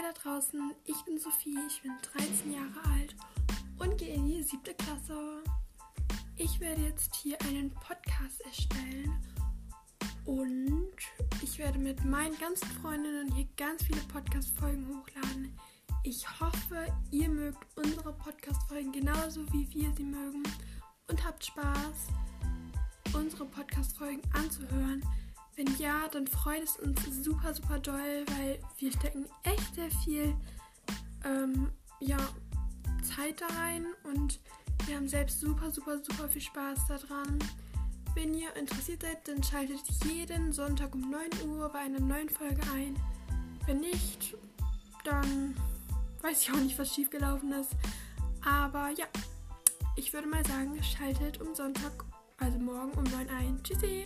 da draußen, ich bin Sophie, ich bin 13 Jahre alt und gehe in die siebte Klasse. Ich werde jetzt hier einen Podcast erstellen und ich werde mit meinen ganzen Freundinnen hier ganz viele Podcast-Folgen hochladen. Ich hoffe, ihr mögt unsere Podcast-Folgen genauso wie wir sie mögen und habt Spaß, unsere Podcast-Folgen anzuhören. Wenn ja, dann freut es uns super, super doll, weil wir stecken echt sehr viel ähm, ja, Zeit da rein und wir haben selbst super, super, super viel Spaß daran. Wenn ihr interessiert seid, dann schaltet jeden Sonntag um 9 Uhr bei einer neuen Folge ein. Wenn nicht, dann weiß ich auch nicht, was schiefgelaufen ist. Aber ja, ich würde mal sagen, schaltet um Sonntag, also morgen um 9 ein. Tschüssi!